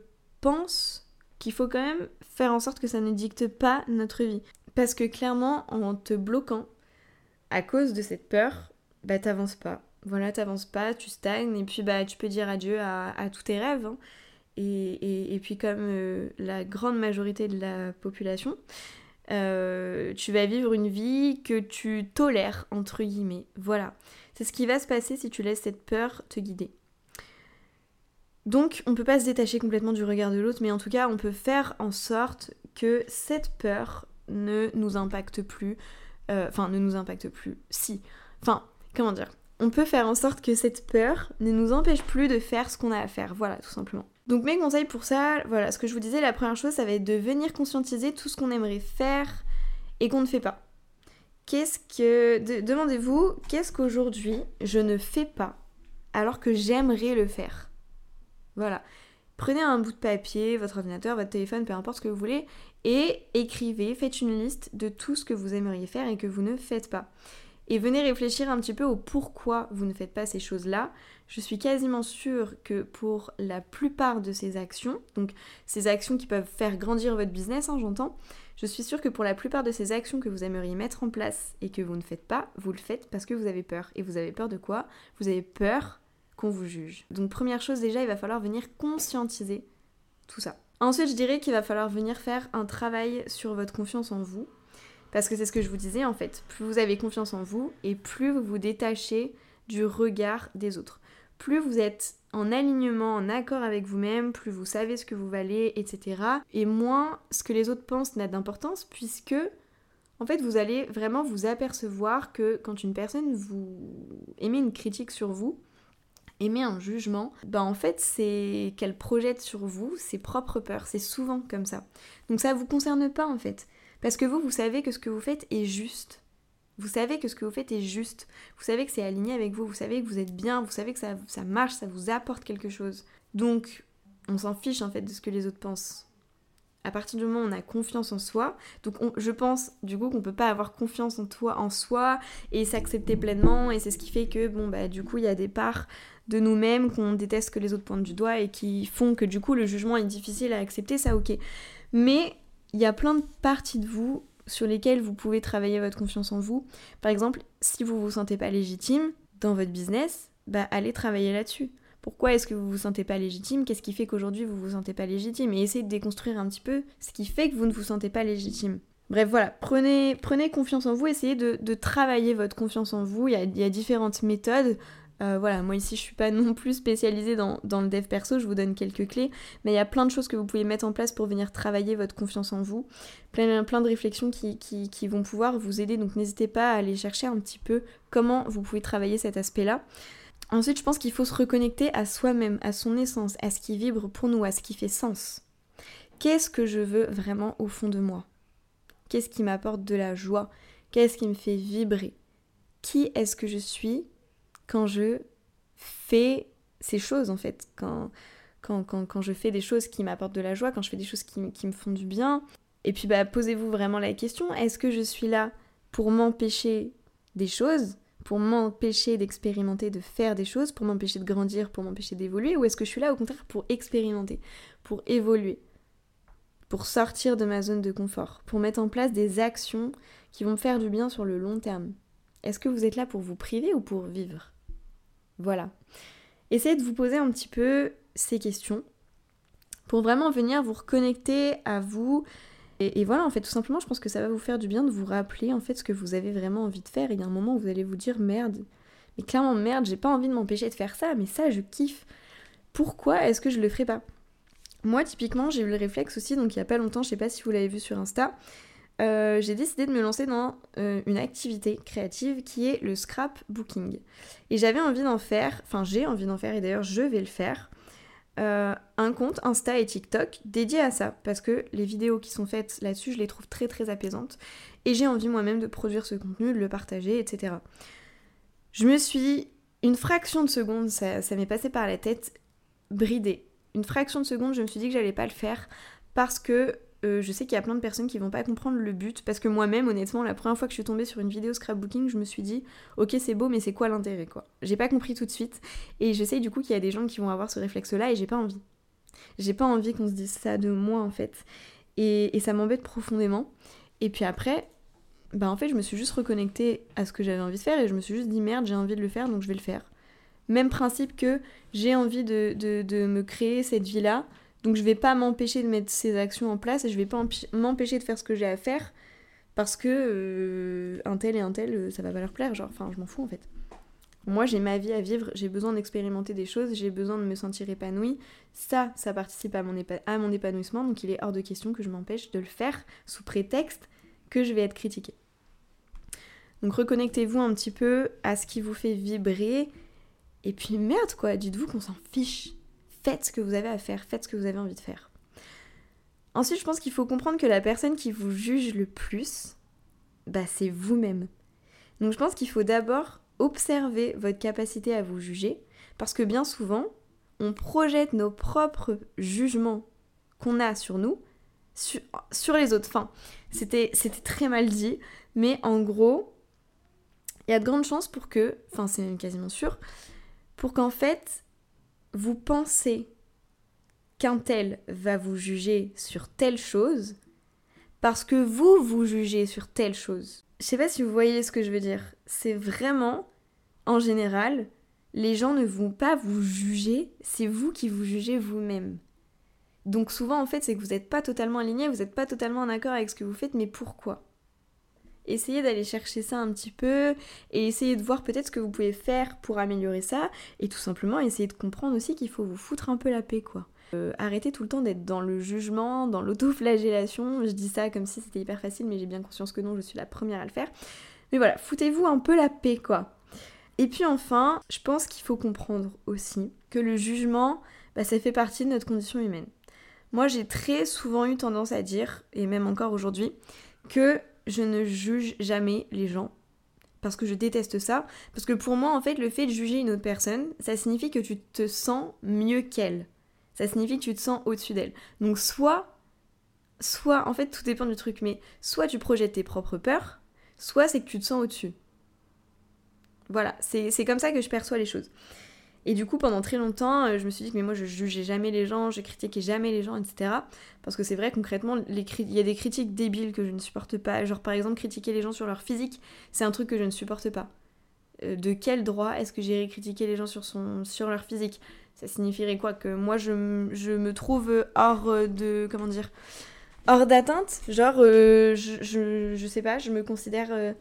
pense qu'il faut quand même faire en sorte que ça ne dicte pas notre vie. Parce que clairement, en te bloquant, à cause de cette peur, bah t'avances pas. Voilà, t'avances pas, tu stagnes, et puis bah tu peux dire adieu à, tous tes rêves. Hein. Et, puis comme euh, la grande majorité de la population, euh, tu vas vivre une vie que tu tolères, entre guillemets. Voilà. C'est ce qui va se passer si tu laisses cette peur te guider. Donc on ne peut pas se détacher complètement du regard de l'autre, mais en tout cas on peut faire en sorte que cette peur ne nous impacte plus. Euh, enfin, ne nous impacte plus. Si. Enfin, comment dire? On peut faire en sorte que cette peur ne nous empêche plus de faire ce qu'on a à faire. Voilà, tout simplement. Donc mes conseils pour ça, voilà, ce que je vous disais, la première chose, ça va être de venir conscientiser tout ce qu'on aimerait faire et qu'on ne fait pas. Qu'est-ce que... Demandez-vous, qu'est-ce qu'aujourd'hui je ne fais pas alors que j'aimerais le faire? Voilà. Prenez un bout de papier, votre ordinateur, votre téléphone, peu importe ce que vous voulez, et écrivez, faites une liste de tout ce que vous aimeriez faire et que vous ne faites pas. Et venez réfléchir un petit peu au pourquoi vous ne faites pas ces choses-là. Je suis quasiment sûre que pour la plupart de ces actions, donc ces actions qui peuvent faire grandir votre business, hein, j'entends, je suis sûre que pour la plupart de ces actions que vous aimeriez mettre en place et que vous ne faites pas, vous le faites parce que vous avez peur. Et vous avez peur de quoi? Vous avez peur qu'on vous juge. Donc première chose déjà, il va falloir venir conscientiser tout ça. Ensuite, je dirais qu'il va falloir venir faire un travail sur votre confiance en vous. Parce que c'est ce que je vous disais en fait. Plus vous avez confiance en vous et plus vous vous détachez du regard des autres. Plus vous êtes en alignement, en accord avec vous-même, plus vous savez ce que vous valez, etc. Et moins ce que les autres pensent n'a d'importance puisque en fait vous allez vraiment vous apercevoir que quand une personne vous émet une critique sur vous, émet un jugement, bah en fait c'est qu'elle projette sur vous ses propres peurs, c'est souvent comme ça. Donc ça vous concerne pas en fait, parce que vous vous savez que ce que vous faites est juste. Vous savez que ce que vous faites est juste, vous savez que c'est aligné avec vous, vous savez que vous êtes bien, vous savez que ça, ça marche, ça vous apporte quelque chose. Donc on s'en fiche en fait de ce que les autres pensent à partir du moment où on a confiance en soi, donc je pense du coup qu'on peut pas avoir confiance en toi, en soi et s'accepter pleinement et c'est ce qui fait que bon bah du coup il y a des parts de nous-mêmes qu'on déteste que les autres pointent du doigt et qui font que du coup le jugement est difficile à accepter, ça ok. Mais il y a plein de parties de vous sur lesquelles vous pouvez travailler votre confiance en vous. Par exemple, si vous vous sentez pas légitime dans votre business, bah allez travailler là-dessus. Pourquoi est-ce que vous vous sentez pas légitime? Qu'est-ce qui fait qu'aujourd'hui vous vous sentez pas légitime? Et essayez de déconstruire un petit peu ce qui fait que vous ne vous sentez pas légitime. Bref, voilà, prenez, confiance en vous, essayez de, travailler votre confiance en vous. Il il y a différentes méthodes. Euh, voilà, moi ici je suis pas non plus spécialisée dans, le dev perso, je vous donne quelques clés, mais il y a plein de choses que vous pouvez mettre en place pour venir travailler votre confiance en vous, plein, de réflexions qui, qui vont pouvoir vous aider, donc n'hésitez pas à aller chercher un petit peu comment vous pouvez travailler cet aspect-là. Ensuite, je pense qu'il faut se reconnecter à soi-même, à son essence, à ce qui vibre pour nous, à ce qui fait sens. Qu'est-ce que je veux vraiment au fond de moi? Qu'est-ce qui m'apporte de la joie? Qu'est-ce qui me fait vibrer? Qui est-ce que je suis? Quand je fais ces choses en fait. Quand, quand, quand, je fais des choses qui m'apportent de la joie, quand je fais des choses qui, qui me font du bien. Et puis bah, posez-vous vraiment la question, est-ce que je suis là pour m'empêcher des choses pour m'empêcher d'expérimenter, de faire des choses, pour m'empêcher de grandir, pour m'empêcher d'évoluer, ou est-ce que je suis là au contraire pour expérimenter, pour évoluer, pour sortir de ma zone de confort, pour mettre en place des actions qui vont me faire du bien sur le long terme? Est-ce que vous êtes là pour vous priver ou pour vivre? Voilà. Essayez de vous poser un petit peu ces questions pour vraiment venir vous reconnecter à vous, et, voilà, en fait, tout simplement, je pense que ça va vous faire du bien de vous rappeler en fait ce que vous avez vraiment envie de faire. Il y a un moment où vous allez vous dire merde, mais clairement merde, j'ai pas envie de m'empêcher de faire ça, mais ça je kiffe. Pourquoi est-ce que je le ferai pas? Moi, typiquement, j'ai eu le réflexe aussi, donc il y a pas longtemps, je sais pas si vous l'avez vu sur Insta, euh, j'ai décidé de me lancer dans euh, une activité créative qui est le scrapbooking. Et j'avais envie d'en faire, enfin j'ai envie d'en faire et d'ailleurs je vais le faire. Euh, un compte Insta et TikTok dédié à ça, parce que les vidéos qui sont faites là-dessus, je les trouve très très apaisantes, et j'ai envie moi-même de produire ce contenu, de le partager, etc. Je me suis, une fraction de seconde, ça, ça m'est passé par la tête, bridée. Une fraction de seconde, je me suis dit que j'allais pas le faire, parce que euh, je sais qu'il y a plein de personnes qui vont pas comprendre le but parce que moi-même, honnêtement, la première fois que je suis tombée sur une vidéo scrapbooking, je me suis dit, ok, c'est beau, mais c'est quoi l'intérêt, quoi? J'ai pas compris tout de suite. Et je sais du coup qu'il y a des gens qui vont avoir ce réflexe-là et j'ai pas envie. J'ai pas envie qu'on se dise ça de moi, en fait. Et, ça m'embête profondément. Et puis après, bah en fait, je me suis juste reconnectée à ce que j'avais envie de faire et je me suis juste dit, merde, j'ai envie de le faire, donc je vais le faire. Même principe que j'ai envie de, de me créer cette vie-là donc je vais pas m'empêcher de mettre ces actions en place et je vais pas m'empêcher de faire ce que j'ai à faire parce que euh, un tel et un tel, euh, ça va pas leur plaire. Genre, enfin, je m'en fous en fait. Moi, j'ai ma vie à vivre, j'ai besoin d'expérimenter des choses, j'ai besoin de me sentir épanouie. Ça, ça participe à mon, à mon épanouissement, donc il est hors de question que je m'empêche de le faire sous prétexte que je vais être critiquée. Donc reconnectez-vous un petit peu à ce qui vous fait vibrer. Et puis merde quoi, dites-vous qu'on s'en fiche faites ce que vous avez à faire, faites ce que vous avez envie de faire. Ensuite, je pense qu'il faut comprendre que la personne qui vous juge le plus, bah, c'est vous-même. Donc je pense qu'il faut d'abord observer votre capacité à vous juger, parce que bien souvent, on projette nos propres jugements qu'on a sur nous sur, les autres. Enfin, c'était très mal dit, mais en gros, il y a de grandes chances pour que, enfin c'est quasiment sûr, pour qu'en fait, vous pensez qu'un tel va vous juger sur telle chose parce que vous vous jugez sur telle chose. Je sais pas si vous voyez ce que je veux dire. C'est vraiment, en général, les gens ne vont pas vous juger, c'est vous qui vous jugez vous-même. Donc souvent en fait c'est que vous n'êtes pas totalement aligné, vous n'êtes pas totalement en accord avec ce que vous faites, mais pourquoi? Essayez d'aller chercher ça un petit peu et essayez de voir peut-être ce que vous pouvez faire pour améliorer ça et tout simplement essayez de comprendre aussi qu'il faut vous foutre un peu la paix quoi. Euh, arrêtez tout le temps d'être dans le jugement, dans l'autoflagellation. Je dis ça comme si c'était hyper facile, mais j'ai bien conscience que non, je suis la première à le faire. Mais voilà, foutez-vous un peu la paix, quoi. Et puis enfin, je pense qu'il faut comprendre aussi que le jugement, bah, ça fait partie de notre condition humaine. Moi, j'ai très souvent eu tendance à dire, et même encore aujourd'hui, que je ne juge jamais les gens. Parce que je déteste ça. Parce que pour moi, en fait, le fait de juger une autre personne, ça signifie que tu te sens mieux qu'elle ça signifie que tu te sens au-dessus d'elle. Donc soit, soit, en fait tout dépend du truc, mais soit tu projettes tes propres peurs, soit c'est que tu te sens au-dessus. Voilà, c'est comme ça que je perçois les choses. Et du coup, pendant très longtemps, euh, je me suis dit que mais moi je jugeais jamais les gens, je critiquais jamais les gens, etc. Parce que c'est vrai, concrètement, il y a des critiques débiles que je ne supporte pas. Genre par exemple, critiquer les gens sur leur physique, c'est un truc que je ne supporte pas. Euh, de quel droit est-ce que j'irai critiquer les gens sur, leur physique? Ça signifierait quoi Que moi je, me trouve hors de. Comment dire Hors d'atteinte? Genre, euh, je, je, sais pas, je me considère euh,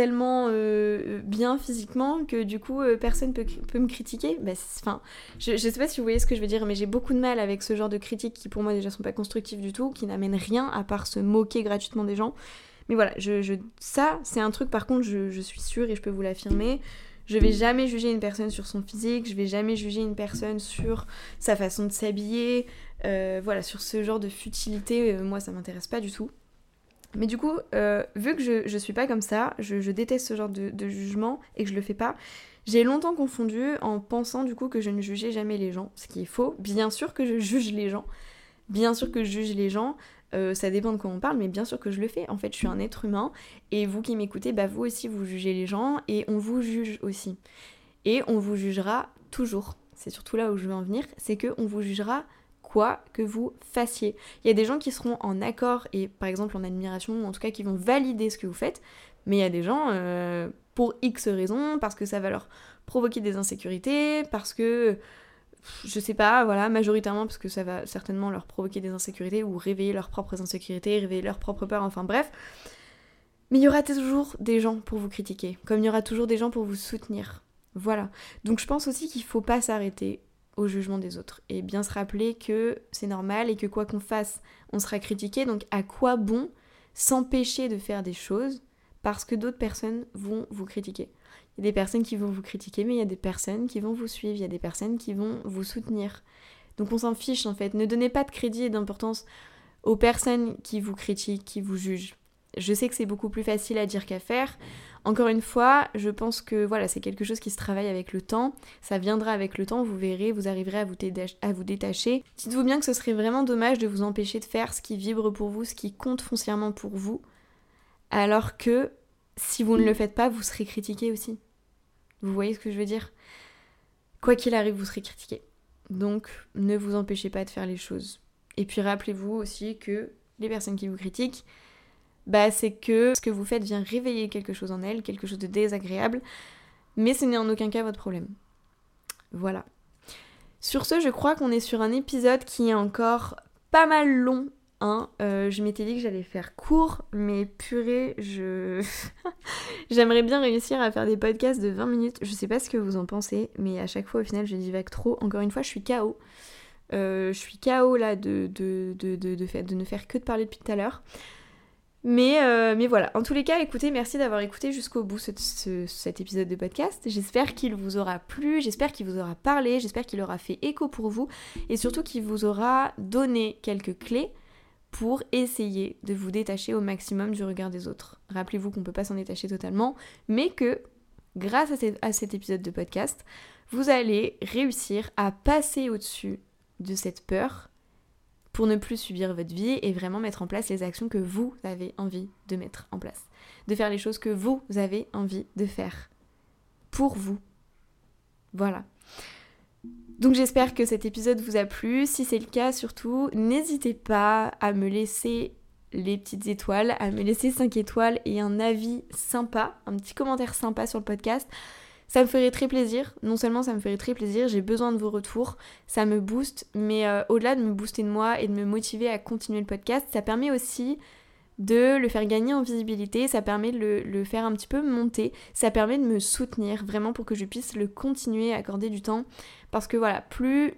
tellement euh, bien physiquement que du coup personne peut, peut me critiquer. Bah, enfin, je, je sais pas si vous voyez ce que je veux dire, mais j'ai beaucoup de mal avec ce genre de critiques qui pour moi déjà sont pas constructives du tout, qui n'amènent rien à part se moquer gratuitement des gens. Mais voilà, ça c'est un truc par contre, je, suis sûre et je peux vous l'affirmer. Je vais jamais juger une personne sur son physique, je vais jamais juger une personne sur sa façon de s'habiller, euh, voilà, sur ce genre de futilité, euh, moi ça m'intéresse pas du tout. Mais du coup, euh, vu que je, je suis pas comme ça, je, déteste ce genre de, jugement et que je le fais pas, j'ai longtemps confondu en pensant du coup que je ne jugeais jamais les gens, ce qui est faux. Bien sûr que je juge les gens, bien sûr que je juge les gens, euh, ça dépend de quoi on parle, mais bien sûr que je le fais. En fait, je suis un être humain et vous qui m'écoutez, bah vous aussi vous jugez les gens et on vous juge aussi. Et on vous jugera toujours. C'est surtout là où je veux en venir, c'est que on vous jugera quoi que vous fassiez. Il y a des gens qui seront en accord et par exemple en admiration, en tout cas qui vont valider ce que vous faites, mais il y a des gens euh, pour X raisons, parce que ça va leur provoquer des insécurités, parce que je sais pas, voilà, majoritairement parce que ça va certainement leur provoquer des insécurités ou réveiller leurs propres insécurités, réveiller leurs propres peurs, enfin bref. Mais il y aura toujours des gens pour vous critiquer, comme il y aura toujours des gens pour vous soutenir. Voilà. Donc je pense aussi qu'il faut pas s'arrêter jugement des autres et bien se rappeler que c'est normal et que quoi qu'on fasse, on sera critiqué. Donc à quoi bon s'empêcher de faire des choses parce que d'autres personnes vont vous critiquer? Il y a des personnes qui vont vous critiquer, mais il y a des personnes qui vont vous suivre, il y a des personnes qui vont vous soutenir. Donc on s'en fiche en fait. Ne donnez pas de crédit et d'importance aux personnes qui vous critiquent, qui vous jugent. Je sais que c'est beaucoup plus facile à dire qu'à faire. Encore une fois, je pense que voilà, c'est quelque chose qui se travaille avec le temps. Ça viendra avec le temps, vous verrez, vous arriverez à vous, à vous détacher. Dites-vous bien que ce serait vraiment dommage de vous empêcher de faire ce qui vibre pour vous, ce qui compte foncièrement pour vous. Alors que si vous ne le faites pas, vous serez critiqué aussi. Vous voyez ce que je veux dire? Quoi qu'il arrive, vous serez critiqué. Donc, ne vous empêchez pas de faire les choses. Et puis rappelez-vous aussi que les personnes qui vous critiquent, bah c'est que ce que vous faites vient réveiller quelque chose en elles, quelque chose de désagréable, mais ce n'est en aucun cas votre problème. Voilà. Sur ce, je crois qu'on est sur un épisode qui est encore pas mal long euh, je m'étais dit que j'allais faire court, mais purée, je. J'aimerais bien réussir à faire des podcasts de 20 minutes. Je sais pas ce que vous en pensez, mais à chaque fois, au final, je divague trop. Encore une fois, je suis KO. Euh, je suis KO là de, de, de, de, de, ne faire que de parler depuis tout à l'heure. Mais, euh, mais voilà, en tous les cas, écoutez, merci d'avoir écouté jusqu'au bout cet épisode de podcast. J'espère qu'il vous aura plu, j'espère qu'il vous aura parlé, j'espère qu'il aura fait écho pour vous et surtout qu'il vous aura donné quelques clés pour essayer de vous détacher au maximum du regard des autres. Rappelez-vous qu'on ne peut pas s'en détacher totalement, mais que grâce à, cet épisode de podcast, vous allez réussir à passer au-dessus de cette peur pour ne plus subir votre vie et vraiment mettre en place les actions que vous avez envie de mettre en place. De faire les choses que vous avez envie de faire. Pour vous. Voilà. Donc j'espère que cet épisode vous a plu. Si c'est le cas, surtout, n'hésitez pas à me laisser les petites étoiles, à me laisser 5 étoiles et un avis sympa, un petit commentaire sympa sur le podcast. Ça me ferait très plaisir. Non seulement ça me ferait très plaisir, j'ai besoin de vos retours, ça me booste, mais euh, au-delà de me booster de moi et de me motiver à continuer le podcast, ça permet aussi de le faire gagner en visibilité, ça permet de le, faire un petit peu monter, ça permet de me soutenir vraiment pour que je puisse le continuer, accorder du temps. Parce que voilà, plus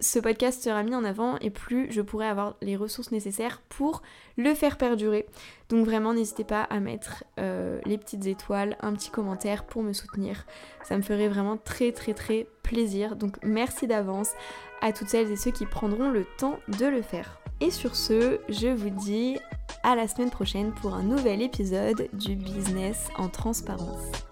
ce podcast sera mis en avant et plus je pourrai avoir les ressources nécessaires pour le faire perdurer. Donc vraiment n'hésitez pas à mettre euh, les petites étoiles, un petit commentaire pour me soutenir. Ça me ferait vraiment très très très plaisir. Donc merci d'avance à toutes celles et ceux qui prendront le temps de le faire. Et sur ce, je vous dis à la semaine prochaine pour un nouvel épisode du business en transparence.